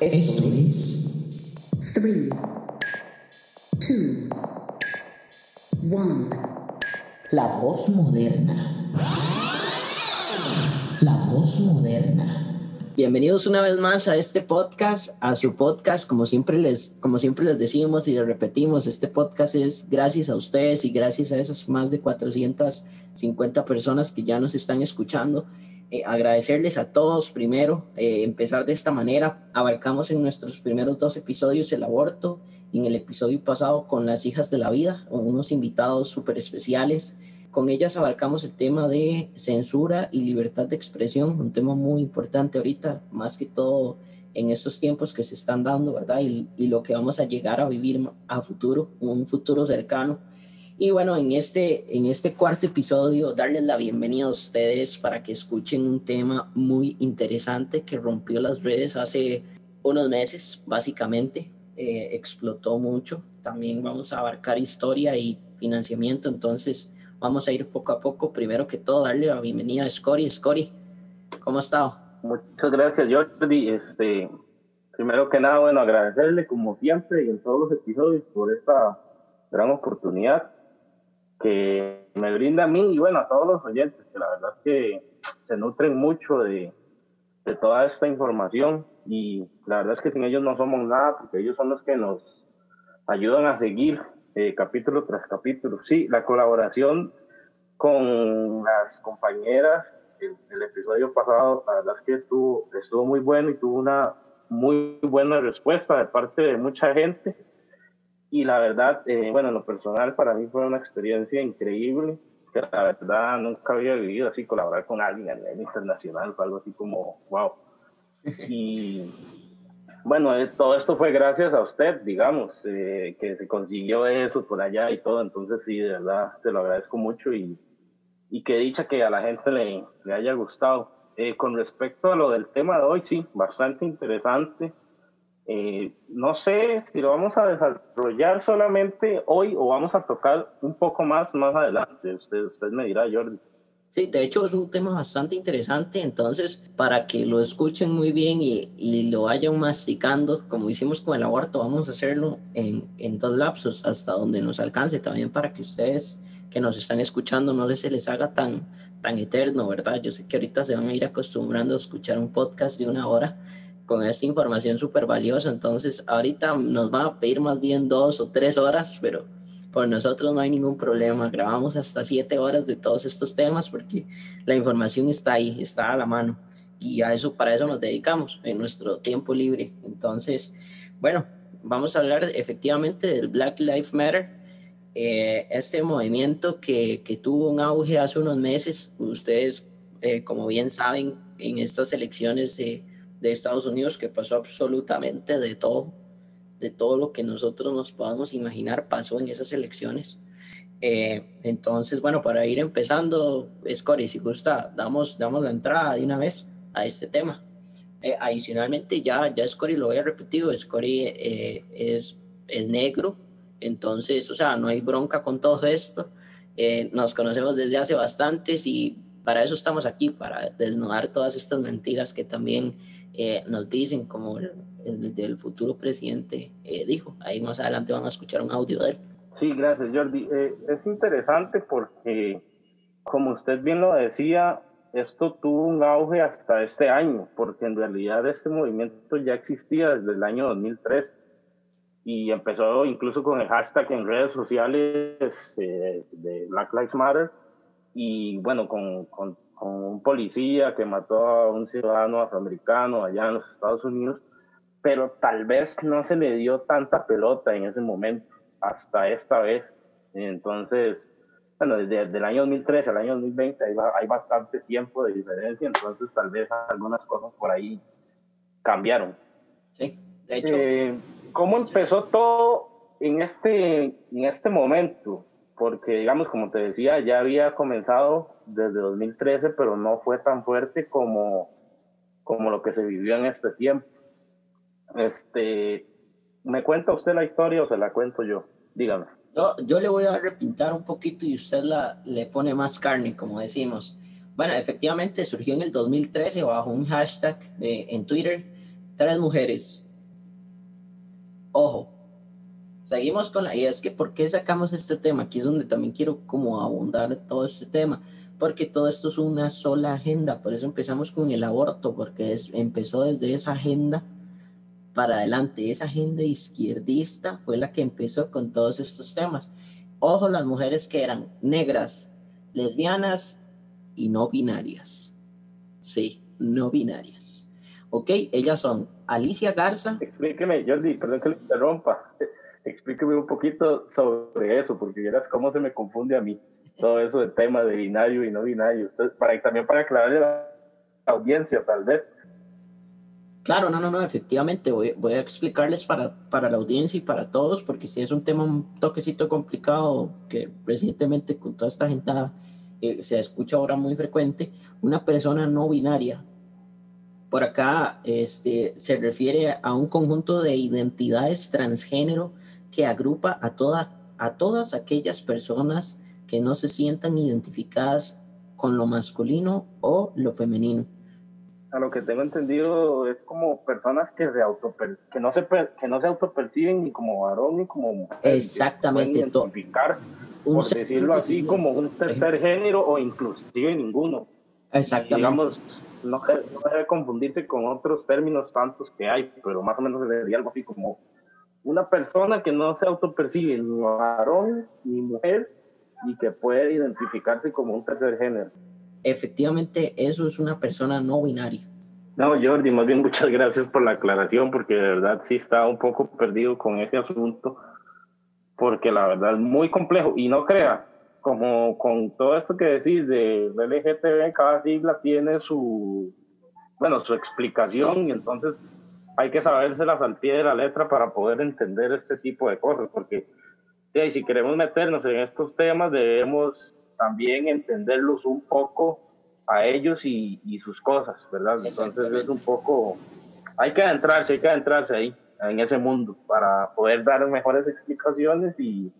Esto es 3, 2, 1. La Voz Moderna. La Voz Moderna. Bienvenidos una vez más a este podcast, a su podcast, como siempre les, como siempre les decimos y les repetimos, este podcast es gracias a ustedes y gracias a esas más de 450 personas que ya nos están escuchando. Eh, agradecerles a todos primero, eh, empezar de esta manera. Abarcamos en nuestros primeros dos episodios el aborto y en el episodio pasado con las hijas de la vida, unos invitados súper especiales. Con ellas abarcamos el tema de censura y libertad de expresión, un tema muy importante ahorita, más que todo en estos tiempos que se están dando, ¿verdad? Y, y lo que vamos a llegar a vivir a futuro, un futuro cercano. Y bueno, en este, en este cuarto episodio, darles la bienvenida a ustedes para que escuchen un tema muy interesante que rompió las redes hace unos meses, básicamente. Eh, explotó mucho. También vamos a abarcar historia y financiamiento, entonces vamos a ir poco a poco. Primero que todo, darle la bienvenida a Scori. Scori, ¿cómo ha estado? Muchas gracias, Jordi. Este, primero que nada, bueno, agradecerle como siempre y en todos los episodios por esta gran oportunidad que me brinda a mí y bueno, a todos los oyentes, que la verdad es que se nutren mucho de, de toda esta información y la verdad es que sin ellos no somos nada porque ellos son los que nos ayudan a seguir eh, capítulo tras capítulo. Sí, la colaboración con las compañeras, el, el, episodio pasado, la verdad es que estuvo, estuvo muy bueno y tuvo una muy buena respuesta de parte de mucha gente y la verdad, eh, bueno, en lo personal para mí fue una experiencia increíble, que la verdad nunca había vivido así, colaborar con alguien a nivel internacional, fue algo así como, wow. Y bueno, eh, todo esto fue gracias a usted, digamos, eh, que se consiguió eso por allá y todo, entonces sí, de verdad, te lo agradezco mucho y, y qué dicha que a la gente le, le haya gustado. Eh, con respecto a lo del tema de hoy, sí, bastante interesante. Eh, no sé si lo vamos a desarrollar solamente hoy o vamos a tocar un poco más más adelante. Usted, usted me dirá, Jordi. Sí, de hecho es un tema bastante interesante, entonces para que lo escuchen muy bien y, y lo vayan masticando, como hicimos con el aborto, vamos a hacerlo en, en dos lapsos hasta donde nos alcance, también para que ustedes que nos están escuchando no se les haga tan, tan eterno, ¿verdad? Yo sé que ahorita se van a ir acostumbrando a escuchar un podcast de una hora, con esta información súper valiosa. Entonces, ahorita nos van a pedir más bien dos o tres horas, pero por nosotros no hay ningún problema. Grabamos hasta siete horas de todos estos temas porque la información está ahí, está a la mano. Y a eso, para eso nos dedicamos en nuestro tiempo libre. Entonces, bueno, vamos a hablar efectivamente del Black Lives Matter. Eh, este movimiento que, que, tuvo un auge hace unos meses, ustedes, eh, como bien saben, en estas elecciones de, de Estados Unidos que pasó absolutamente de todo, de todo lo que nosotros nos podamos imaginar pasó en esas elecciones. Eh, entonces, bueno, para ir empezando, Scori, si gusta, damos, damos la entrada de una vez a este tema. Eh, adicionalmente, ya, ya Scori lo había repetido, Scori eh, es, es negro, entonces, o sea, no hay bronca con todo esto. Eh, nos conocemos desde hace bastantes y para eso estamos aquí, para desnudar todas estas mentiras que también eh, nos dicen, como el, el, el futuro presidente eh, dijo. Ahí más adelante van a escuchar un audio de él. Sí, gracias, Jordi. Eh, es interesante porque, como usted bien lo decía, esto tuvo un auge hasta este año, porque en realidad este movimiento ya existía desde el año 2003 y empezó incluso con el hashtag en redes sociales eh, de Black Lives Matter y bueno, con, con con un policía que mató a un ciudadano afroamericano allá en los Estados Unidos, pero tal vez no se le dio tanta pelota en ese momento, hasta esta vez. Entonces, bueno, desde, desde el año 2013 al año 2020 hay, hay bastante tiempo de diferencia, entonces tal vez algunas cosas por ahí cambiaron. Sí, de hecho. Eh, ¿Cómo empezó todo en este, en este momento? Porque digamos, como te decía, ya había comenzado desde 2013, pero no fue tan fuerte como, como lo que se vivió en este tiempo. Este, ¿Me cuenta usted la historia o se la cuento yo? Dígame. Yo, le voy a repintar un poquito y usted la, le pone más carne, como decimos. Bueno, efectivamente surgió en el 2013 bajo un hashtag de, en Twitter, tres mujeres, Ojo, seguimos con la... Y es que, ¿por qué sacamos este tema? Aquí es donde también quiero como abundar todo este tema, porque todo esto es una sola agenda, por eso empezamos con el aborto, porque es, empezó desde esa agenda para adelante, esa agenda izquierdista fue la que empezó con todos estos temas. Ojo, las mujeres que eran negras, lesbianas y no binarias. Sí, no binarias. Ok, ellas son Alicia Garza. Explíqueme, Jordi, perdón que le interrumpa. Explíqueme un poquito sobre eso, porque verás cómo se me confunde a mí todo eso del tema de binario y no binario. Entonces, para, también para aclararle a la audiencia, tal vez. Claro, no, no, no, efectivamente, voy, voy a explicarles para, para la audiencia y para todos, porque si es un tema un toquecito complicado que recientemente con toda esta gente eh, se escucha ahora muy frecuente, una persona no binaria por acá este, se refiere a un conjunto de identidades transgénero que agrupa a, toda, a todas aquellas personas que no se sientan identificadas con lo masculino o lo femenino. A lo que tengo entendido es como personas que, se que, no, se, que no se autoperciben ni como varón ni como mujer. Exactamente. Identificar, por decirlo así, como un tercer género o inclusive ninguno. Exactamente. digamos, no, debe confundirse con otros términos tantos que hay, pero más o menos sería algo así como una persona que no se autopercibe ni varón ni mujer y que puede identificarse como un tercer género. Efectivamente, eso es una persona no binaria. No, Jordi, más bien muchas gracias por la aclaración, porque de verdad sí estaba un poco perdido con ese asunto, porque la verdad es muy complejo. Y no crea, como con todo esto que decís de LGTB, cada sigla tiene su, bueno, su explicación y entonces hay que sabérselas al pie de la letra para poder entender este tipo de cosas, porque si queremos meternos en estos temas debemos también entenderlos un poco a ellos y, y sus cosas, ¿verdad? Entonces es un poco, hay que adentrarse, hay que adentrarse ahí, en ese mundo, para poder dar mejores explicaciones y,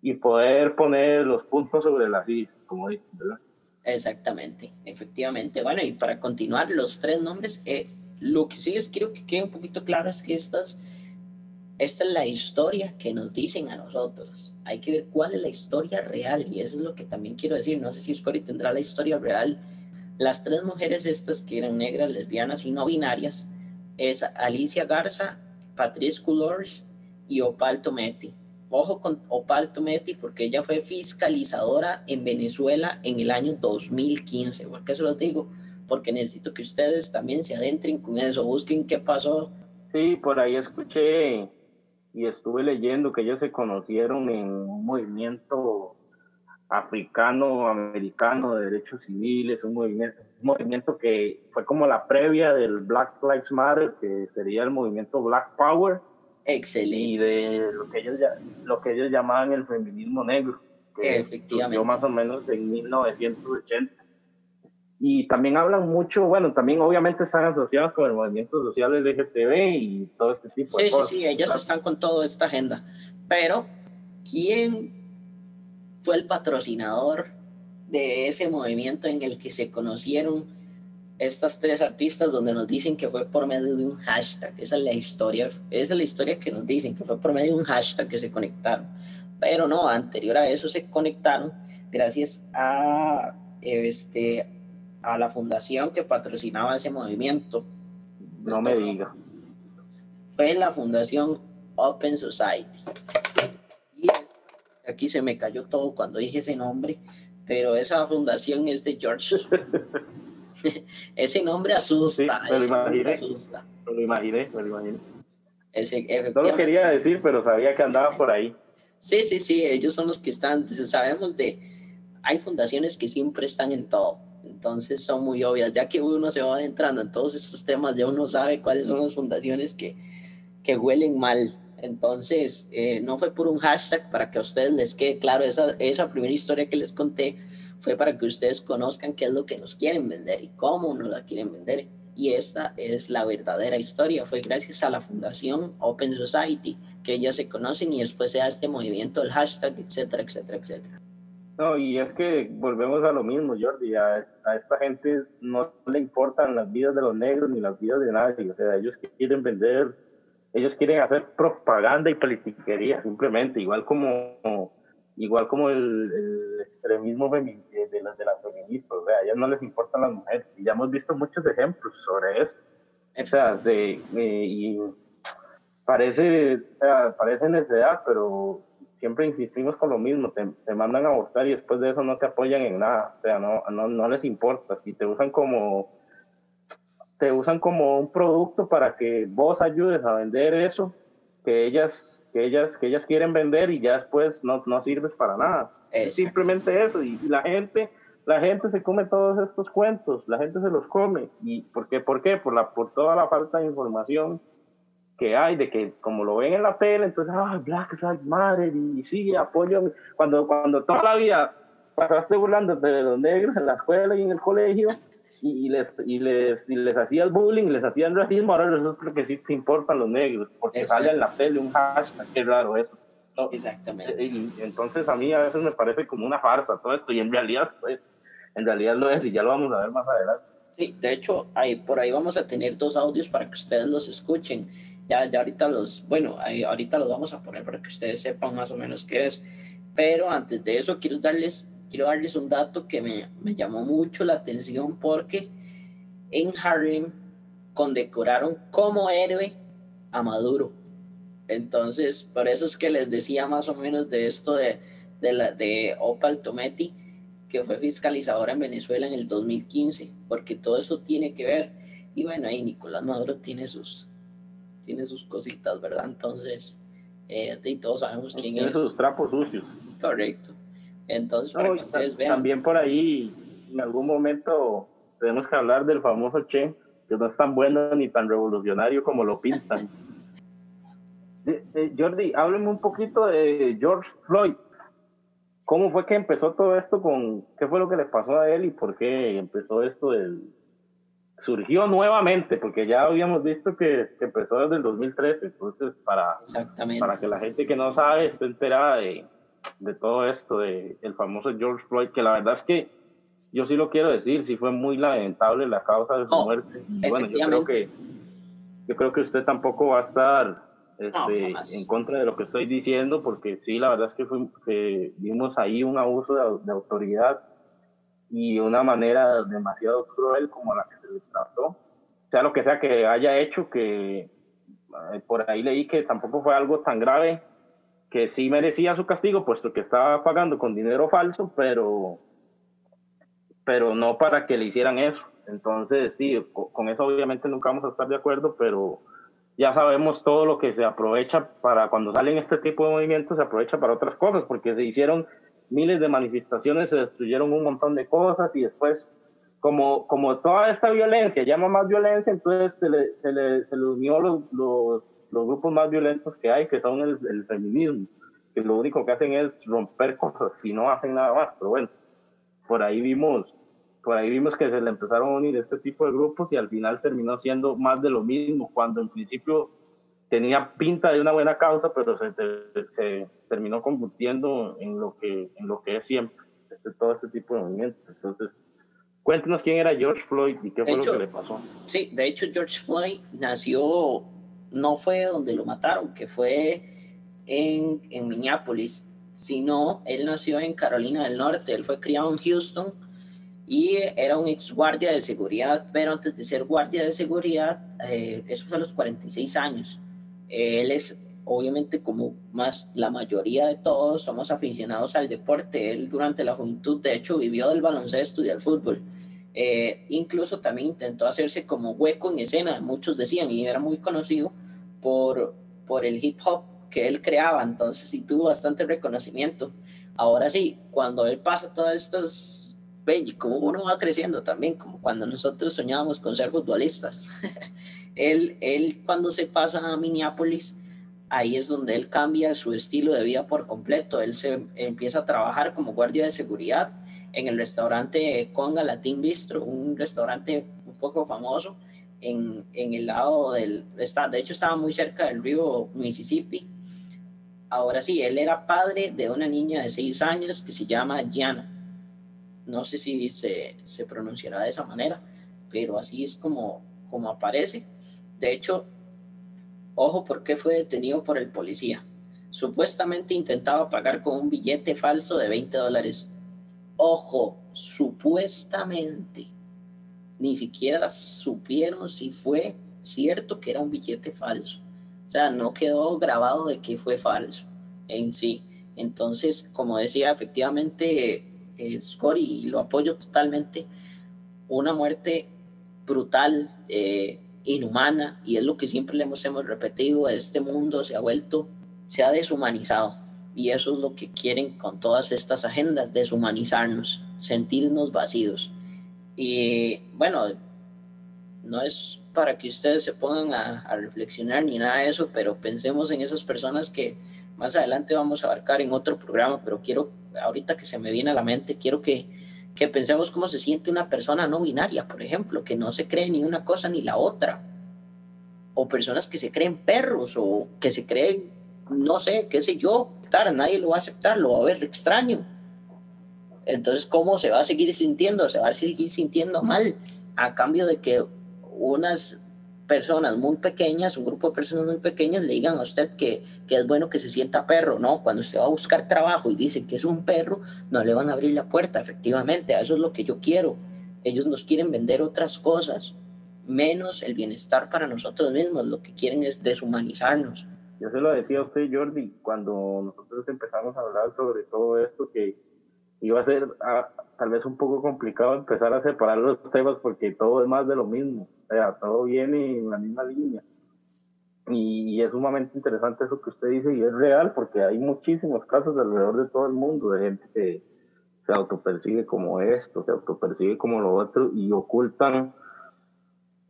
y poder poner los puntos sobre las i, como dicen, ¿verdad? Exactamente, efectivamente. Bueno, y para continuar, los tres nombres, eh, lo que sí les quiero que quede un poquito claro es que estas, esta es la historia que nos dicen a nosotros. Hay que ver cuál es la historia real, y eso es lo que también quiero decir. No sé si Scotty tendrá la historia real. Las tres mujeres estas que eran negras, lesbianas y no binarias, es Alicia Garza, Patrice Coulors y Opal Tometi ojo con Opal Tometi porque ella fue fiscalizadora en Venezuela en el año 2015. ¿Por qué se los digo? Porque necesito que ustedes también se adentren con eso, busquen qué pasó. Sí, por ahí escuché y estuve leyendo que ellos se conocieron en un movimiento africano, americano de derechos civiles, un movimiento, un movimiento que fue como la previa del Black Lives Matter, que sería el movimiento Black Power Excelente. Y de lo que ellos, lo que ellos llamaban el feminismo negro. Que Efectivamente. más o menos en 1980. Y también hablan mucho, bueno, también obviamente están asociados con el movimiento social LGTB y todo este tipo de cosas. Sí, sí, sí, ellos están con toda esta agenda. Pero, ¿quién fue el patrocinador de ese movimiento en el que se conocieron estas tres artistas donde nos dicen que fue por medio de un hashtag. Esa es la historia, esa es la historia que nos dicen, que fue por medio de un hashtag que se conectaron. Pero no, anterior a eso se conectaron gracias a, este, a la fundación que patrocinaba ese movimiento. No me diga. Fue la fundación Open Society. Y aquí se me cayó todo cuando dije ese nombre, pero esa fundación es de George ese nombre asusta. me lo imaginé. Asusta. Me lo imaginé, me lo imaginé. Ese, no lo quería decir, pero sabía que andaba por ahí. Sí, sí, sí, ellos son los que están, sabemos de, hay fundaciones que siempre están en todo, entonces son muy obvias, ya que uno se va entrando en todos estos temas, ya uno sabe cuáles son las fundaciones que, que huelen mal. Entonces, eh, no fue por un hashtag para que a ustedes les quede claro esa, esa primera historia que les conté, fue para que ustedes conozcan qué es lo que nos quieren vender y cómo nos la quieren vender. Y esta es la verdadera historia. Fue gracias a la fundación Open Society que ellas se conocen y después se da este movimiento, el hashtag, etcétera, etcétera, etcétera. No, y es que volvemos a lo mismo, Jordi. A, a, esta gente no le importan las vidas de los negros ni las vidas de nadie. O sea, ellos quieren vender ellos quieren hacer propaganda y politiquería, simplemente, igual como, igual como el, el extremismo de, de, las, de feministas, o sea, a ellas no les importan las mujeres, y ya hemos visto muchos ejemplos sobre eso. O sea, de, y parece, o sea, parece necesidad, pero siempre insistimos con lo mismo, te, te, mandan a abortar y después de eso no te apoyan en nada, o sea, no, no, no les importa, si te usan como te usan como un producto para que vos ayudes a vender eso que ellas que ellas que ellas quieren vender y ya después no, no sirves para nada. Es simplemente eso y, la gente la gente se come todos estos cuentos, la gente se los come y ¿por qué? ¿Por qué? Por la por toda la falta de información que hay de que como lo ven en la tele, entonces, ah, Black Lives Matter y, sí, apoyo cuando cuando toda la vida pasaste burlándote de los negros en la escuela y en el colegio y, les, y, les, y les hacías bullying, les hacían racismo, ahora resulta que sí te importan los negros, porque sale en la tele un hashtag, qué raro eso. Exactamente. Y, entonces a mí a veces me parece como una farsa todo esto, y en realidad, pues, en realidad lo es, y ya lo vamos a ver más adelante. Sí, de hecho, ahí, por ahí vamos a tener dos audios para que ustedes los escuchen. Ya, ya ahorita los, bueno, ahorita los vamos a poner para que ustedes sepan más o menos qué es. Pero antes de eso, quiero darles quiero darles un dato que me, me llamó mucho la atención porque en Harlem condecoraron como héroe a Maduro. Entonces, por eso es que les decía más o menos de esto de, de, la, de Opal Tometi, que fue fiscalizadora en Venezuela en el 2015, porque todo eso tiene que ver. Y bueno, ahí Nicolás Maduro tiene sus, tiene sus cositas, ¿verdad? Entonces, eh, y todos sabemos quién tiene es. sus trapos sucios. Correcto. Entonces, para que ustedes vean. También por ahí, en algún momento, tenemos que hablar del famoso Che, que no es tan bueno ni tan revolucionario como lo pintan. Jordi, hábleme un poquito de George Floyd. ¿Cómo fue que empezó todo esto con, qué fue lo que le pasó a él y por qué empezó esto del, surgió nuevamente, porque ya habíamos visto que, empezó desde el 2013, entonces para, para que la gente que no sabe esté enterada de, de todo esto, de el famoso George Floyd, que la verdad es que yo sí lo quiero decir, sí fue muy lamentable la causa de su Oh, muerte. Y bueno, yo creo que yo creo que usted tampoco va a estar este, jamás. en contra de lo que estoy diciendo, porque sí, la verdad es que, fue, que vimos ahí un abuso de, de autoridad y una manera demasiado cruel como la que se le trató. Sea lo que sea que haya hecho, que eh, por ahí leí que tampoco fue algo tan grave, que sí merecía su castigo, puesto que estaba pagando con dinero falso, pero, pero no para que le hicieran eso. Entonces, sí, co- con eso obviamente nunca vamos a estar de acuerdo, pero ya sabemos todo lo que se aprovecha para cuando salen este tipo de movimientos, se aprovecha para otras cosas, porque se hicieron miles de manifestaciones, se destruyeron un montón de cosas y después, como, como toda esta violencia llama más violencia, entonces se le, se le, se le unió los, los, los grupos más violentos que hay, que son el, el feminismo, que lo único que hacen es romper cosas y no hacen nada más, pero bueno, por ahí vimos por ahí vimos que se le empezaron a unir este tipo de grupos y al final terminó siendo más de lo mismo, cuando en principio tenía pinta de una buena causa, pero se, se, terminó convirtiendo en lo que, en lo que es siempre, este, todo este tipo de movimientos. Entonces, cuéntenos quién era George Floyd y qué fue hecho, lo que le pasó. Sí, de hecho George Floyd nació, no fue donde lo mataron, que fue en, en Minneapolis, sino él nació en Carolina del Norte, él fue criado en Houston y era un ex guardia de seguridad, pero antes de ser guardia de seguridad, eh, eso fue a los 46 años. Él es, obviamente, como más la mayoría de todos, somos aficionados al deporte. Él durante la juventud, de hecho, vivió del baloncesto y del fútbol. Eh, incluso también intentó hacerse como hueco en escena, muchos decían, y era muy conocido por, por el hip hop que él creaba, entonces sí tuvo bastante reconocimiento. Ahora sí, cuando él pasa todas estas y como uno va creciendo también, como cuando nosotros soñábamos con ser futbolistas. él, él cuando se pasa a Minneapolis, ahí es donde él cambia su estilo de vida por completo. Él se empieza a trabajar como guardia de seguridad en el restaurante Conga Latin Bistro, un restaurante un poco famoso en, en el lado del, está, de hecho estaba muy cerca del río Mississippi. Ahora sí, él era padre de una niña de seis años que se llama Gianna no sé si se, se, pronunciará de esa manera, pero así es como, como aparece. De hecho, Ojo, ¿por qué fue detenido por el policía? Supuestamente intentaba pagar con un billete falso de 20 dólares. Ojo, supuestamente. Ni siquiera supieron si fue cierto que era un billete falso. O sea, no quedó grabado de que fue falso en sí. Entonces, como decía, efectivamente, eh, y lo apoyo totalmente, una muerte brutal, eh, inhumana, y es lo que siempre le hemos, hemos repetido, este mundo se ha vuelto, se ha deshumanizado, y eso es lo que quieren con todas estas agendas, deshumanizarnos, sentirnos vacíos. Y bueno, no es para que ustedes se pongan a reflexionar ni nada de eso, pero pensemos en esas personas que más adelante vamos a abarcar en otro programa, pero quiero, ahorita que se me viene a la mente, quiero que, que pensemos cómo se siente una persona no binaria, por ejemplo, que no se cree ni una cosa ni la otra. O personas que se creen perros o que se creen, no sé, qué sé yo, nadie lo va a aceptar, lo va a ver extraño. Entonces, ¿cómo se va a seguir sintiendo? Se va a seguir sintiendo mal a cambio de que unas personas muy pequeñas, un grupo de personas muy pequeñas le digan a usted que, que, es bueno que se sienta perro, ¿no? Cuando usted va a buscar trabajo y dice que es un perro, no le van a abrir la puerta, efectivamente, eso es lo que yo quiero. Ellos nos quieren vender otras cosas, menos el bienestar para nosotros mismos, lo que quieren es deshumanizarnos. Yo se lo decía a usted, Jordi, cuando nosotros empezamos a hablar sobre todo esto, que iba a ser ah, tal vez un poco complicado empezar a separar los temas porque todo es más de lo mismo sea, todo viene en la misma línea. Y, es sumamente interesante eso que usted dice y es real porque hay muchísimos casos alrededor de todo el mundo de gente que se autopercibe como esto, se autopercibe como lo otro y ocultan,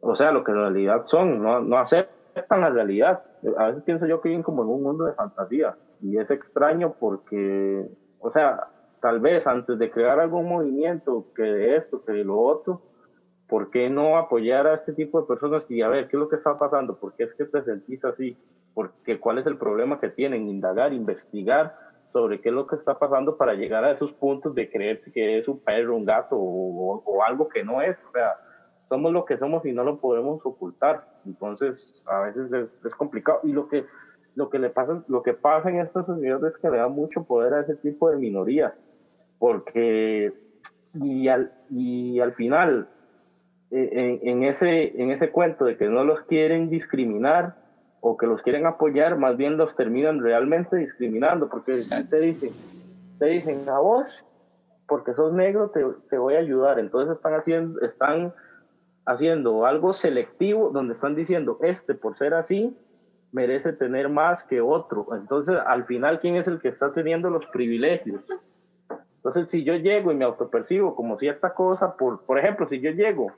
o sea, lo que en realidad son, no, no aceptan la realidad. A veces pienso yo que viven como en un mundo de fantasía y es extraño porque, o sea, tal vez antes de crear algún movimiento que esto, que lo otro, ¿por qué no apoyar a este tipo de personas y a ver qué es lo que está pasando? ¿Por qué es que te sentís así? Porque, ¿Cuál es el problema que tienen? Indagar, investigar sobre qué es lo que está pasando para llegar a esos puntos de creer que es un perro, un gato o, algo que no es. O sea, somos lo que somos y no lo podemos ocultar. Entonces, a veces es, complicado. Y lo que, lo, que le pasa, lo que pasa en estas sociedades es que le da mucho poder a ese tipo de minorías. Porque, y al, y al final, eh, en, ese, en ese cuento de que no los quieren discriminar o que los quieren apoyar, más bien los terminan realmente discriminando, porque te dicen, te dicen a vos, porque sos negro, te, te, voy a ayudar. Entonces están haciendo, están haciendo algo selectivo donde están diciendo, este por ser así, merece tener más que otro. Entonces, al final, ¿quién es el que está teniendo los privilegios? Entonces, si yo llego y me autopercibo como cierta cosa, por, por ejemplo, si yo llego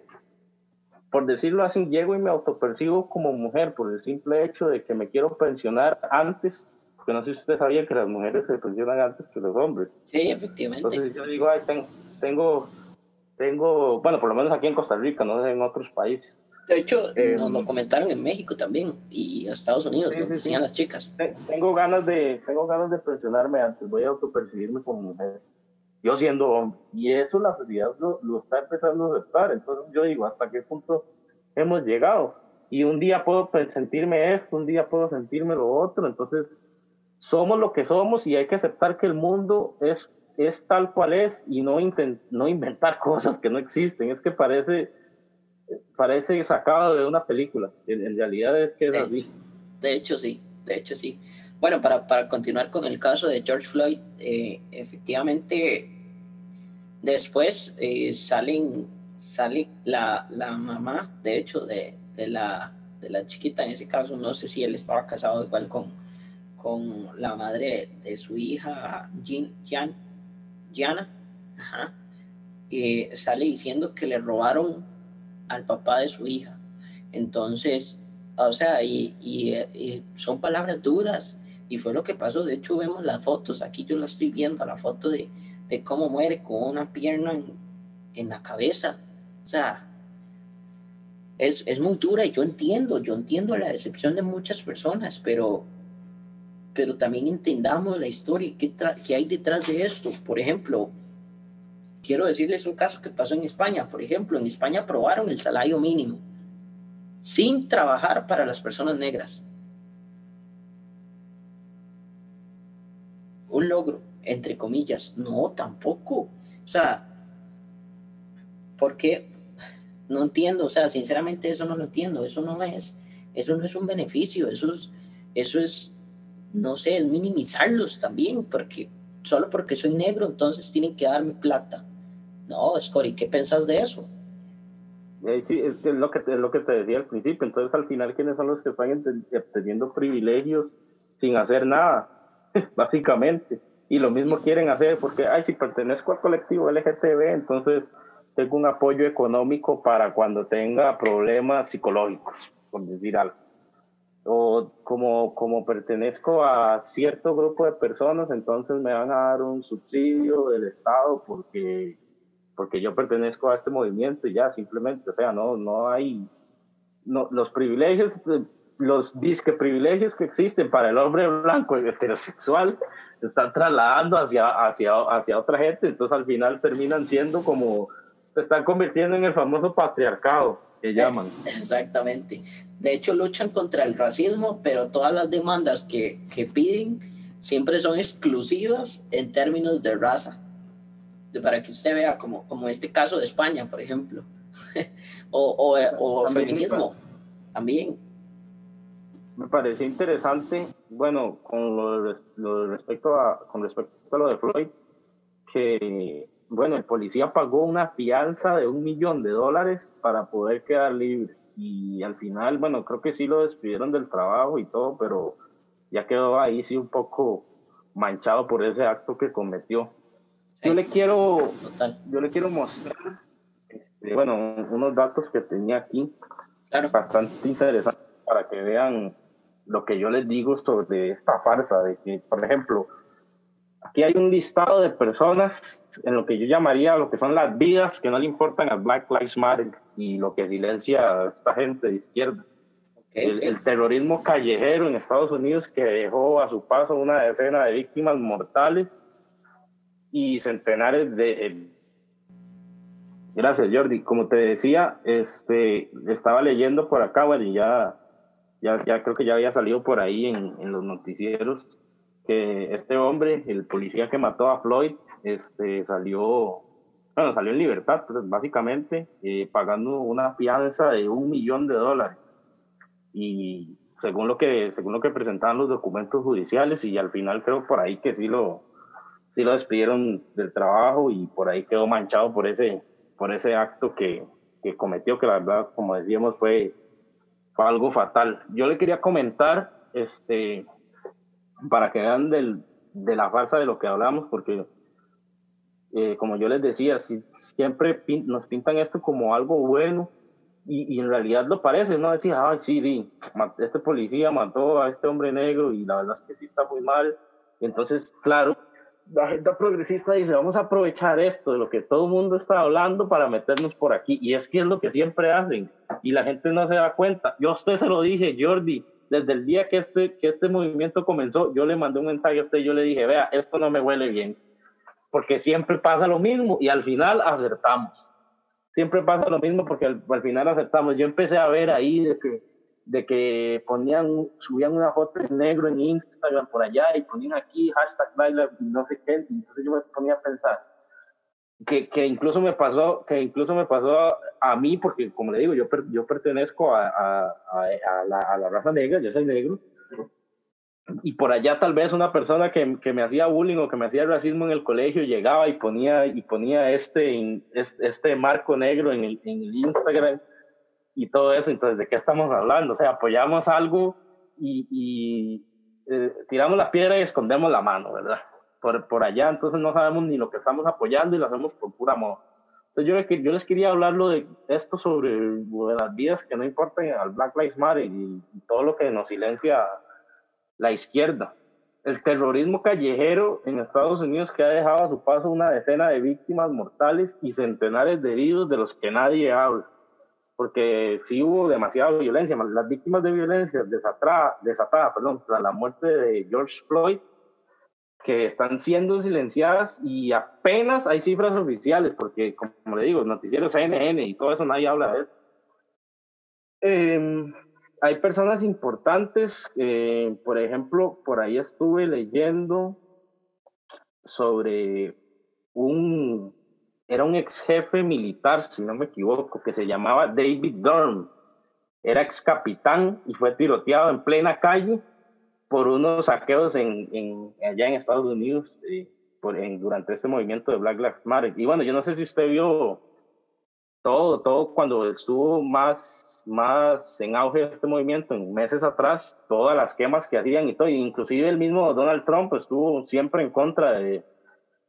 por decirlo así, llego y me autopercibo como mujer por el simple hecho de que me quiero pensionar antes, porque no sé si usted sabía que las mujeres se pensionan antes que los hombres. Sí, efectivamente. Entonces yo digo, ay, tengo, tengo, bueno, por lo menos aquí en Costa Rica, no en otros países. De hecho, eh, nos lo comentaron en México también y en Estados Unidos, sí, decían las chicas. Tengo ganas, de, tengo ganas de pensionarme antes, voy a autopercibirme como mujer yo siendo hombre. Y eso la sociedad lo, lo, está empezando a aceptar. Entonces yo digo, ¿hasta qué punto hemos llegado? Y un día puedo sentirme esto, un día puedo sentirme lo otro. Entonces somos lo que somos y hay que aceptar que el mundo es, es tal cual es y no, no inventar cosas que no existen. Es que parece, parece sacado de una película. En, realidad es que es así. De hecho, sí. De hecho, sí. Bueno, para, para continuar con el caso de George Floyd, eh, efectivamente, después eh, salen, sale la, la, mamá, de hecho, de, de, la, de la chiquita, en ese caso, no sé si él estaba casado igual con, con la madre de su hija, Jean, Gianna, ajá, sale diciendo que le robaron al papá de su hija. Entonces, o sea, y, y son palabras duras y fue lo que pasó. De hecho, vemos las fotos. Aquí yo la estoy viendo, la foto de, de cómo muere con una pierna en, en la cabeza. O sea, es, es, muy dura y yo entiendo, yo entiendo la decepción de muchas personas, pero, pero también entendamos la historia que, que hay detrás de esto. Por ejemplo, quiero decirles un caso que pasó en España. Por ejemplo, en España aprobaron el salario mínimo sin trabajar para las personas negras un logro, entre comillas. No, tampoco. O sea, ¿por qué? No entiendo, o sea, sinceramente eso no lo entiendo, eso no es, eso no es un beneficio, eso es, eso es, no sé, es minimizarlos también, porque solo porque soy negro, entonces tienen que darme plata. No, Scotty, ¿qué pensás de eso? Eh, sí, es, lo que, es lo que te decía al principio. Entonces, al final, ¿quiénes son los que están obteniendo privilegios sin hacer nada? Básicamente. Y lo mismo quieren hacer porque, ay, si pertenezco al colectivo LGTB, entonces tengo un apoyo económico para cuando tenga problemas psicológicos, por decir algo. O como, como pertenezco a cierto grupo de personas, entonces me van a dar un subsidio del Estado porque porque yo pertenezco a este movimiento y ya simplemente, o sea, no, no hay, no, los privilegios, los disque privilegios que existen para el hombre blanco y heterosexual se están trasladando hacia, hacia, hacia otra gente, entonces al final terminan siendo como, se están convirtiendo en el famoso patriarcado que llaman. Exactamente. De hecho, luchan contra el racismo, pero todas las demandas que, que piden siempre son exclusivas en términos de raza para que usted vea como, como este caso de España, por ejemplo, o, o, feminismo también. Me pareció interesante, bueno, con lo, respecto a, con respecto a lo de Floyd, que, bueno, el policía pagó una fianza de un millón de dólares para poder quedar libre. Y al final, bueno, creo que sí lo despidieron del trabajo y todo, pero ya quedó ahí sí un poco manchado por ese acto que cometió. Yo le quiero, yo le quiero mostrar, este, bueno, unos datos que tenía aquí, bastante interesantes para que vean lo que yo les digo sobre esta farsa, de que, por ejemplo, aquí hay un listado de personas en lo que yo llamaría lo que son las vidas que no le importan a Black Lives Matter y lo que silencia a esta gente de izquierda. el, el, terrorismo callejero en Estados Unidos que dejó a su paso una decena de víctimas mortales y centenares de... Eh, gracias, Jordi. Como te decía, este, estaba leyendo por acá, bueno, y ya, ya, ya creo que ya había salido por ahí en, en los noticieros, que este hombre, el policía que mató a Floyd, este, salió, bueno, salió en libertad, pues, básicamente, eh, pagando una fianza de un millón de dólares. Y según lo que, según lo que presentaban los documentos judiciales, y al final creo por ahí que sí lo, sí lo despidieron del trabajo y por ahí quedó manchado por ese, por ese acto que, que cometió, que la verdad, como decíamos, fue, algo fatal. Yo le quería comentar, este, para que vean del, de la farsa de lo que hablamos, porque eh, como yo les decía, si, siempre nos pintan esto como algo bueno y, y, en realidad lo parece, ¿no? Decía, ah, sí, este policía mató a este hombre negro y la verdad es que sí está muy mal. Entonces, claro, la agenda progresista dice, vamos a aprovechar esto de lo que todo el mundo está hablando para meternos por aquí. Y es que es lo que siempre hacen. Y la gente no se da cuenta. Yo a usted se lo dije, Jordi, desde el día que este, que este movimiento comenzó, yo le mandé un mensaje a usted, yo le dije, vea, esto no me huele bien. Porque siempre pasa lo mismo y al final acertamos. Siempre pasa lo mismo porque al, al final acertamos. Yo empecé a ver ahí de que de que ponían, subían una foto en negro en Instagram por allá y ponían aquí hashtag no sé qué, entonces yo me ponía a pensar que, que, incluso me pasó, que incluso me pasó a, mí, porque como le digo, yo, yo pertenezco a, a, a, la, a la raza negra, yo soy negro, y por allá tal vez una persona que, que, me hacía bullying o que me hacía racismo en el colegio llegaba y ponía, y ponía este, este marco negro en el, en el Instagram y todo eso. Entonces, ¿de qué estamos hablando? O sea, apoyamos algo y, y eh, tiramos la piedra y escondemos la mano, ¿verdad? Por, por allá, entonces no sabemos ni lo que estamos apoyando y lo hacemos por pura amor. Entonces, yo, yo les quería hablarlo de esto sobre las vidas que no importan al Black Lives Matter y, y todo lo que nos silencia la izquierda. El terrorismo callejero en Estados Unidos que ha dejado a su paso una decena de víctimas mortales y centenares de heridos de los que nadie habla porque sí hubo demasiada violencia. Las víctimas de violencia desatada, desatada perdón, tras la muerte de George Floyd, que están siendo silenciadas y apenas hay cifras oficiales, porque como le digo, noticieros CNN y todo eso nadie habla de eso. Eh, hay personas importantes, eh, por ejemplo, por ahí estuve leyendo sobre un, era un ex jefe militar, si no me equivoco, que se llamaba David Durham. Era ex capitán y fue tiroteado en plena calle por unos saqueos en, en allá en Estados Unidos eh, por, en, durante este movimiento de Black Lives Matter. Y bueno, yo no sé si usted vio todo, todo cuando estuvo más, más en auge este movimiento, en meses atrás, todas las quemas que hacían y todo, inclusive el mismo Donald Trump estuvo siempre en contra de,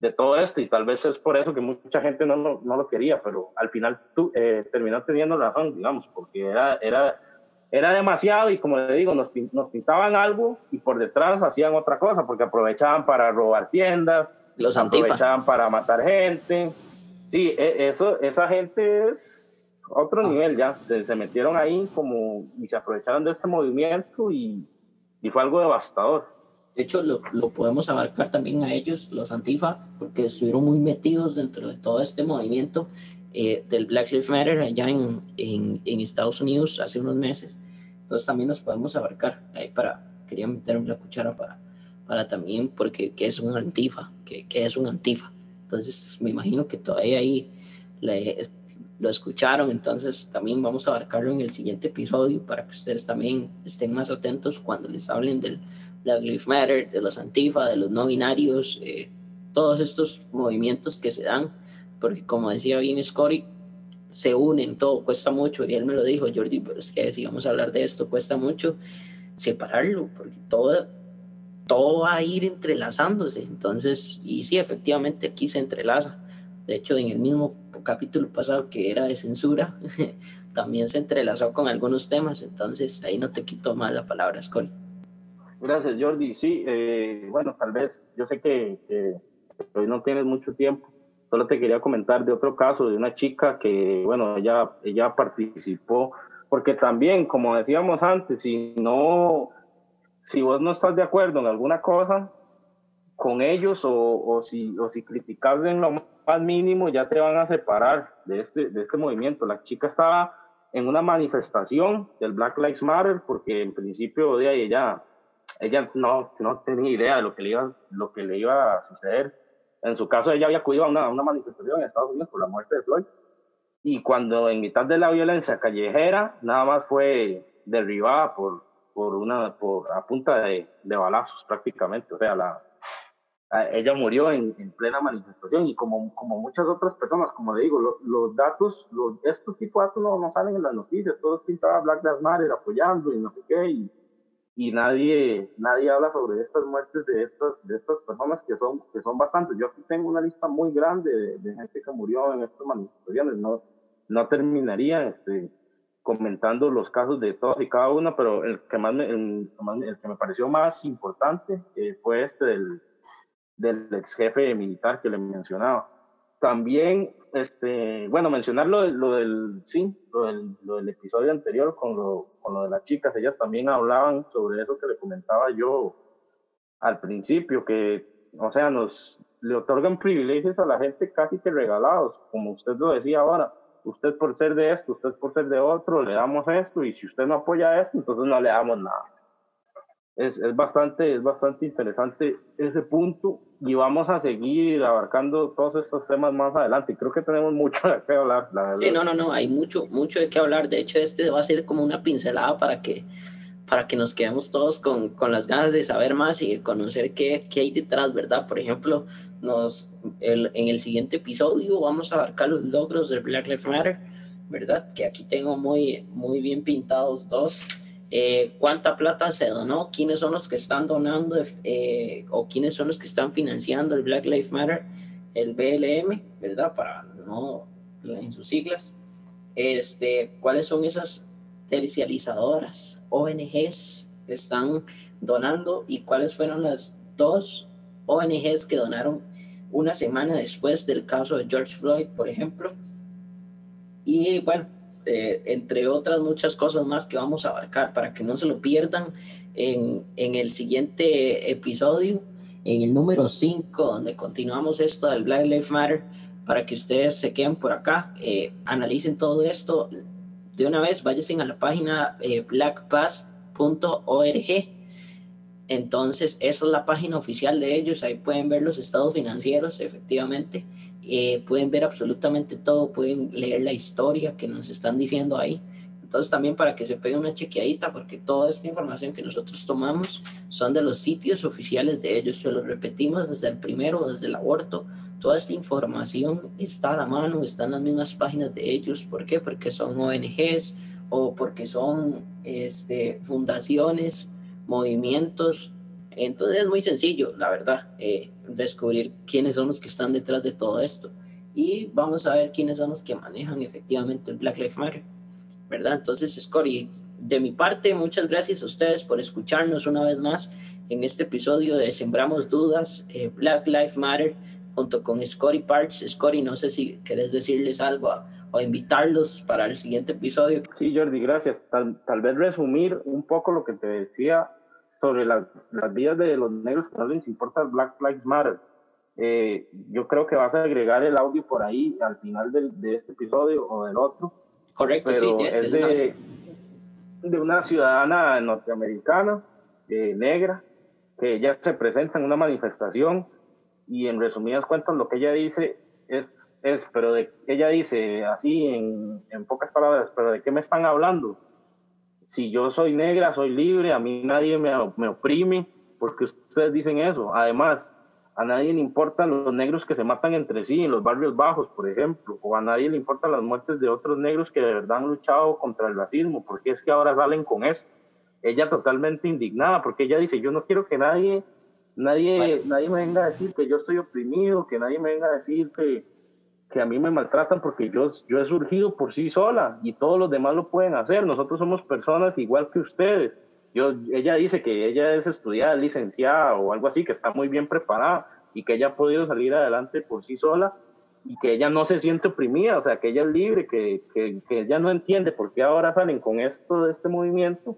de todo esto y tal vez es por eso que mucha gente no, no, no lo quería, pero al final tú, eh, terminó teniendo razón, digamos, porque era, era, era demasiado y como le digo, nos, nos pintaban algo y por detrás hacían otra cosa, porque aprovechaban para robar tiendas, Los aprovechaban antifa. para matar gente. Sí, e- eso, esa gente es otro nivel ya. Se, se metieron ahí como y se aprovecharon de este movimiento y, y fue algo devastador. De hecho, lo, lo podemos abarcar también a ellos, los antifa, porque estuvieron muy metidos dentro de todo este movimiento eh, del Black Lives Matter allá en, en, en, Estados Unidos hace unos meses. Entonces también los podemos abarcar ahí para, quería meterme la cuchara para, para también, porque ¿qué es un antifa? ¿Qué, qué es un antifa? Entonces me imagino que todavía ahí lo escucharon, entonces también vamos a abarcarlo en el siguiente episodio para que ustedes también estén más atentos cuando les hablen del Black Lives Matter, de los antifa, de los no binarios, eh, todos estos movimientos que se dan, porque como decía bien Scotty, se unen, todo cuesta mucho, y él me lo dijo, Jordi, pero es que si vamos a hablar de esto, cuesta mucho separarlo, porque todo, todo va a ir entrelazándose, entonces, y sí, efectivamente aquí se entrelaza, de hecho, en el mismo capítulo pasado que era de censura, también se entrelazó con algunos temas, entonces ahí no te quito más la palabra, Scotty. Gracias, Jordi. Sí, eh, bueno, tal vez, yo sé que, que, hoy no tienes mucho tiempo, solo te quería comentar de otro caso, de una chica que, bueno, ella, ella participó, porque también, como decíamos antes, si no, si vos no estás de acuerdo en alguna cosa con ellos o, o si, o si criticas en lo más mínimo, ya te van a separar de este, de este movimiento. La chica estaba en una manifestación del Black Lives Matter, porque en principio de ella ella no, no tenía idea de lo que, le iba, lo que le iba a suceder. En su caso, ella había acudido a una, una manifestación en Estados Unidos por la muerte de Floyd. Y cuando en mitad de la violencia callejera, nada más fue derribada por, por una, por, a punta de, de balazos prácticamente. O sea, la, ella murió en, en, plena manifestación y como, como muchas otras personas, como le digo, lo, los datos, los, estos tipos de datos no, no salen en las noticias, todos pintaban Black Lives Matter apoyando y no sé qué. Y, y nadie, nadie habla sobre estas muertes de estas, de estas personas que son, que son bastantes. Yo aquí tengo una lista muy grande de, de gente que murió en estas manifestaciones, no, no terminaría este, comentando los casos de todos y cada uno, pero el que, más me, el, el que me pareció más importante eh, fue este del, del ex jefe militar que le mencionaba. También, este, bueno, mencionar lo, del, sí, lo del, lo del, episodio anterior con lo, con lo de las chicas, ellas también hablaban sobre eso que le comentaba yo al principio, que, o sea, nos le otorgan privilegios a la gente casi que regalados, como usted lo decía ahora, usted por ser de esto, usted por ser de otro, le damos esto, y si usted no apoya esto, entonces no le damos nada. Es, es, bastante, es bastante interesante ese punto y vamos a seguir abarcando todos estos temas más adelante. Creo que tenemos mucho de qué hablar, la. Sí, no, no, no, hay mucho, mucho de qué hablar. De hecho, este va a ser como una pincelada para que, para que nos quedemos todos con, con las ganas de saber más y de conocer qué, qué hay detrás, ¿verdad? Por ejemplo, nos, el, en el siguiente episodio vamos a abarcar los logros del Black Lives Matter, ¿verdad? Que aquí tengo muy, muy bien pintados dos eh, cuánta plata se donó, quiénes son los que están donando eh, o quiénes son los que están financiando el Black Lives Matter, el BLM, ¿verdad? Para no en sus siglas. Este, ¿Cuáles son esas tercializadoras, ONGs que están donando y cuáles fueron las dos ONGs que donaron una semana después del caso de George Floyd, por ejemplo? Y bueno, eh, entre otras muchas cosas más que vamos a abarcar para que no se lo pierdan en, en el siguiente episodio, en el número 5, donde continuamos esto del Black Lives Matter, para que ustedes se queden por acá, eh, analicen todo esto de una vez, váyanse a la página eh, blackpast.org Entonces, esa es la página oficial de ellos. Ahí pueden ver los estados financieros, efectivamente. Eh, pueden ver absolutamente todo, pueden leer la historia que nos están diciendo ahí. Entonces también para que se peguen una chequeadita, porque toda esta información que nosotros tomamos son de los sitios oficiales de ellos, se lo repetimos desde el primero, desde el aborto, toda esta información está a la mano, está en las mismas páginas de ellos, ¿por qué? Porque son ONGs o porque son este, fundaciones, movimientos, entonces es muy sencillo, la verdad, eh, descubrir quiénes son los que están detrás de todo esto. Y vamos a ver quiénes son los que manejan efectivamente el Black Lives Matter. ¿verdad? Entonces, Scotty, de mi parte, muchas gracias a ustedes por escucharnos una vez más en este episodio de Sembramos Dudas, eh, Black Lives Matter, junto con Scotty Parks. Scotty, no sé si querés decirles algo o invitarlos para el siguiente episodio. Sí, Jordi, gracias. Tal, tal vez resumir un poco lo que te decía sobre las vidas de los negros que no les importa Black Lives Matter. Eh, yo creo que vas a agregar el audio por ahí al final del, de este episodio o del otro Correcto, pero sí, es de, de, una ciudadana norteamericana, eh, negra, que ella se presenta en una manifestación y en resumidas cuentas lo que ella dice es, es pero de, ella dice así en, en pocas palabras, pero ¿de qué me están hablando? Si yo soy negra, soy libre, a mí nadie me, me oprime, porque ustedes dicen eso. Además, a nadie le importan los negros que se matan entre sí en los barrios bajos, por ejemplo, o a nadie le importan las muertes de otros negros que de verdad han luchado contra el racismo, porque es que ahora salen con esto. Ella totalmente indignada, porque ella dice, yo no quiero que nadie, nadie, nadie me venga a decir que yo estoy oprimido, que nadie me venga a decir que, que a mí me maltratan porque yo, yo he surgido por sí sola y todos los demás lo pueden hacer. Nosotros somos personas igual que ustedes yo, ella dice que ella es estudiada, licenciada o algo así, que está muy bien preparada y que ella ha podido salir adelante por sí sola y que ella no se siente oprimida, o sea, que ella es libre, que, que, que ella no entiende por qué ahora salen con esto de este movimiento,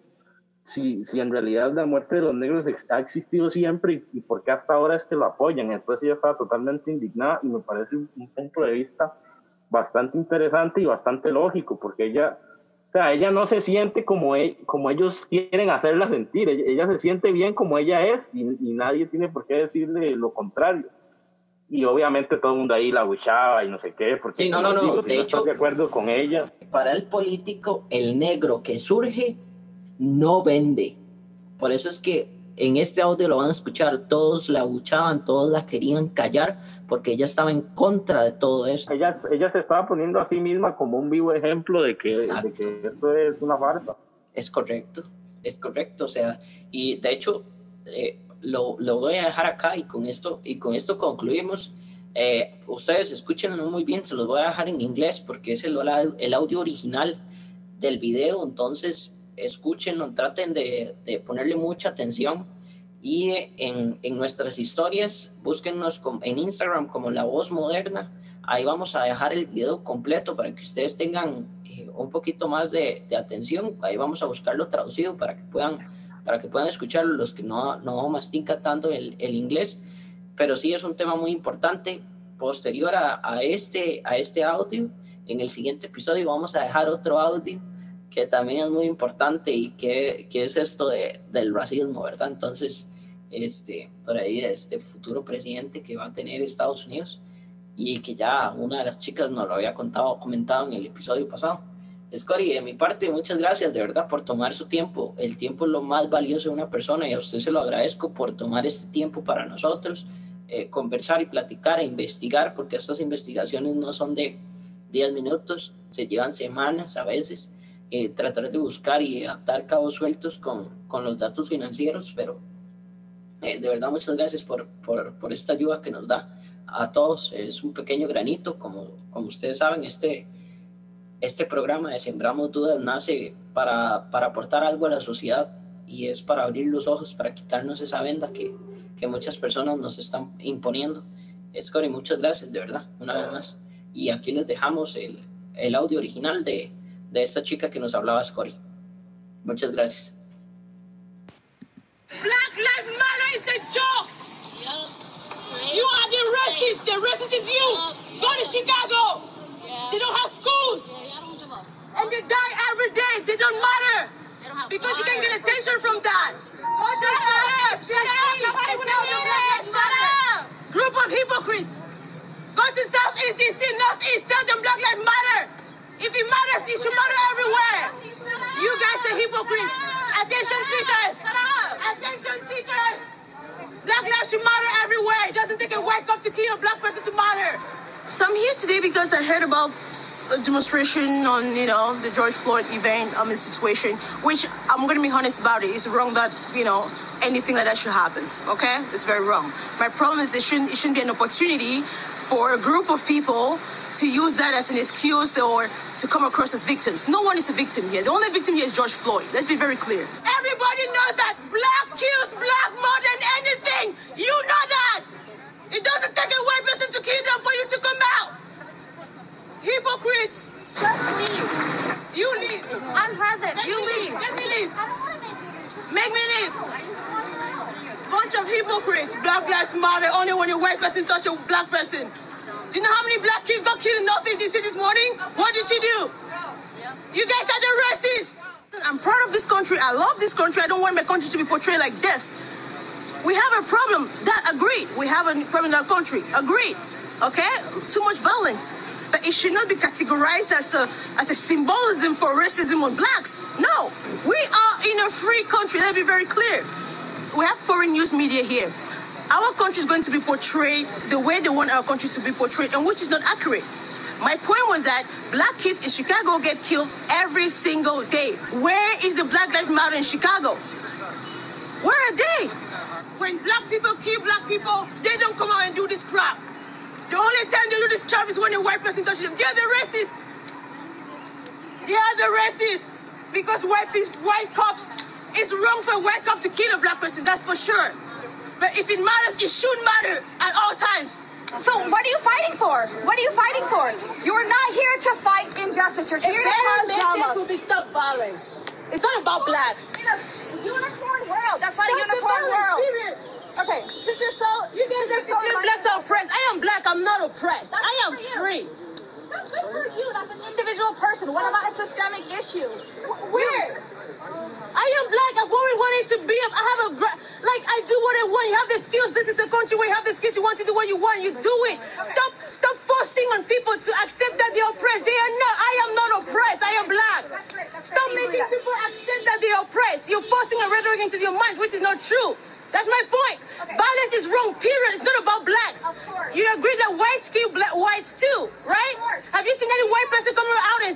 si, si en realidad la muerte de los negros ha existido siempre y, y por qué hasta ahora es que lo apoyan. Entonces ella estaba totalmente indignada y me parece un punto de vista bastante interesante y bastante lógico, porque ella o sea, ella no se siente como, e, como ellos quieren hacerla sentir, ella, se siente bien como ella es y, nadie tiene por qué decirle lo contrario. Y obviamente todo el mundo ahí la buchaba y no sé qué, porque sí, no, no, no, de hecho, de acuerdo con ella. Para el político, el negro que surge no vende. Por eso es que en este audio lo van a escuchar, todos la buchaban, todos la querían callar porque ella estaba en contra de todo eso. Ella, ella se estaba poniendo a sí misma como un vivo ejemplo de que, de que esto es una farsa. Es correcto, es correcto, o sea, y de hecho eh, lo, lo, voy a dejar acá y con esto, y con esto concluimos. Eh, ustedes escúchenlo muy bien, se los voy a dejar en inglés porque es el, el audio original del video, entonces escúchenlo, traten de, de ponerle mucha atención y en, en nuestras historias, búsquennos en Instagram como La Voz Moderna. Ahí vamos a dejar el video completo para que ustedes tengan eh, un poquito más de, de, atención. Ahí vamos a buscarlo traducido para que puedan, para que puedan escucharlo los que no, no mastican tanto el, el inglés. Pero sí es un tema muy importante. Posterior a, este, a este audio, en el siguiente episodio vamos a dejar otro audio que también es muy importante y que, que es esto de, del racismo, ¿verdad? Entonces, este, por ahí este futuro presidente que va a tener Estados Unidos y que ya una de las chicas nos lo había contado, comentado en el episodio pasado. Scotty, de mi parte, muchas gracias de verdad por tomar su tiempo. El tiempo es lo más valioso de una persona y a usted se lo agradezco por tomar este tiempo para nosotros, eh, conversar y platicar e investigar, porque estas investigaciones no son de 10 minutos, se llevan semanas a veces. Eh, tratar de buscar y atar cabos sueltos con, con los datos financieros, pero eh, de verdad muchas gracias por, por, por, esta ayuda que nos da a todos. Es un pequeño granito, como, como ustedes saben, este, este programa de Sembramos Dudas nace para, para aportar algo a la sociedad y es para abrir los ojos, para quitarnos esa venda que, que muchas personas nos están imponiendo. Escori, muchas gracias, de verdad, una vez más. Y aquí les dejamos el, el audio original de, de esta chica que nos hablaba Scori. Muchas gracias. Black Lives Matter is a joke. Yep. You are the racist. The racist is you. Yep. Go to Chicago. Yep. They don't have schools. Don't and they die every day. They don't matter. They don't because water. you can get attention from that. What matter? Shut up. Nobody Black Lives Matter. Group of hypocrites. Go to Southeast DC, Northeast. Tell them Black Lives Matter. If it should matter everywhere. You guys are hypocrites. Attention seekers. Attention seekers. Black lives should matter everywhere. It doesn't take a white cop to kill a black person to matter. So I'm here today because I heard about a demonstration on, you know, the George Floyd event, um, situation, which I'm going to be honest about it. It's wrong that, you know, anything like that should happen. Okay, it's very wrong. My problem is there shouldn't it shouldn't be an opportunity for a group of people to use that as an excuse or to come across as victims. No one is a victim here. The only victim here is George Floyd. Let's be very clear. Everybody knows that black kills black more than anything. You know that. It doesn't take a white person to kill them for you to come out. Hypocrites. Just leave. You leave. I'm present. Let You me leave. Let me leave. I don't want to make you. Make me leave. Bunch of hypocrites. Black lives matter only when a white person touch a black person. Do you know how many black kids got killed in Northeast DC this morning? What did she do? You guys are the racists. I'm proud of this country. I love this country. I don't want my country to be portrayed like this. We have a problem. That agreed. We have a problem in our country. Agreed. Okay? Too much violence. But it should not be categorized as a as a symbolism for racism on blacks. No. We are in a free country. Let me be very clear. We have foreign news media here. Our country is going to be portrayed the way they want our country to be portrayed, and which is not accurate. My point was that black kids in Chicago get killed every single day. Where is the Black Lives Matter in Chicago? Where are they? When black people kill black people, they don't come out and do this crap. The only time they do this crap is when a white person touches them. They're the racist. They are the racist. Because white white cops, it's wrong for a white cop to kill a black person, that's for sure. But if it matters, it should matter at all times. So what are you fighting for? What are you fighting for? You're not here to fight injustice. You're A here to better cause drama. will be stop violence. It's not about blacks. In a unicorn world. That's not a Stop unicorn world. period. Okay, since you're so You guys are since you're so declaring blacks are oppressed. I am black, I'm not oppressed. That's I am you. free. That's good for you. That's an individual person. What about a systemic issue? Where? I am black. I've always wanted to be. I have a like. I do what I want. You have the skills. This is a country where you have the skills. You want to do what you want. You do it. Stop. Stop forcing on people to accept that they're oppressed. They are not. I am not oppressed. I am black. That's great. That's Stop making people accept that they're oppressed. You're forcing a rhetoric into your mind, which is not true. That's my point. Okay. Violence is wrong. Period. It's not about blacks. You agree that whites kill black whites too, right? Have you seen any white person come out and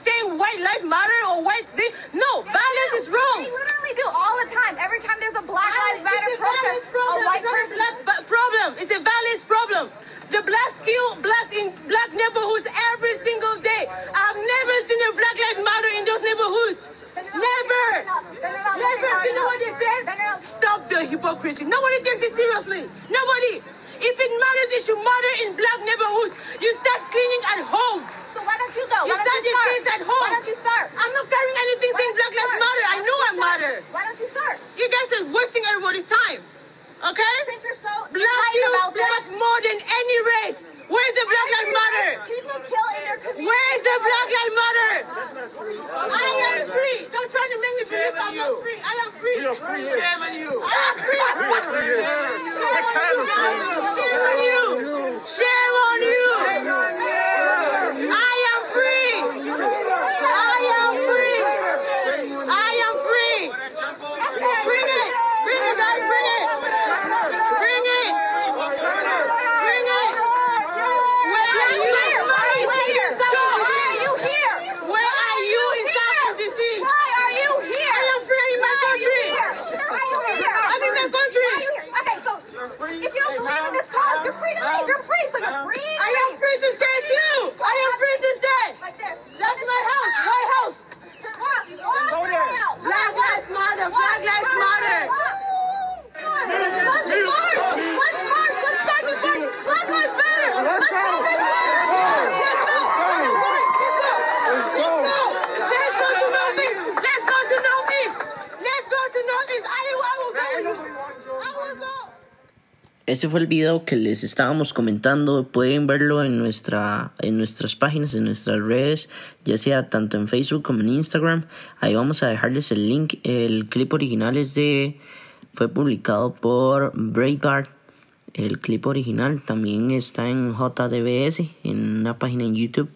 Este fue el video que les estábamos comentando. Pueden verlo en, nuestra, en nuestras páginas, en nuestras redes, ya sea tanto en Facebook como en Instagram. Ahí vamos a dejarles el link. El clip original es de, fue publicado por Breitbart. El clip original también está en JDBS, en una página en YouTube.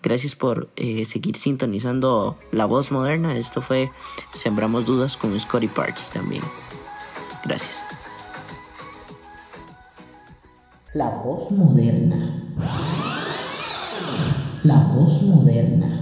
Gracias por eh, seguir sintonizando La Voz Moderna. Esto fue Sembramos Dudas con Scotty Parks también. Gracias. La voz moderna. La voz moderna.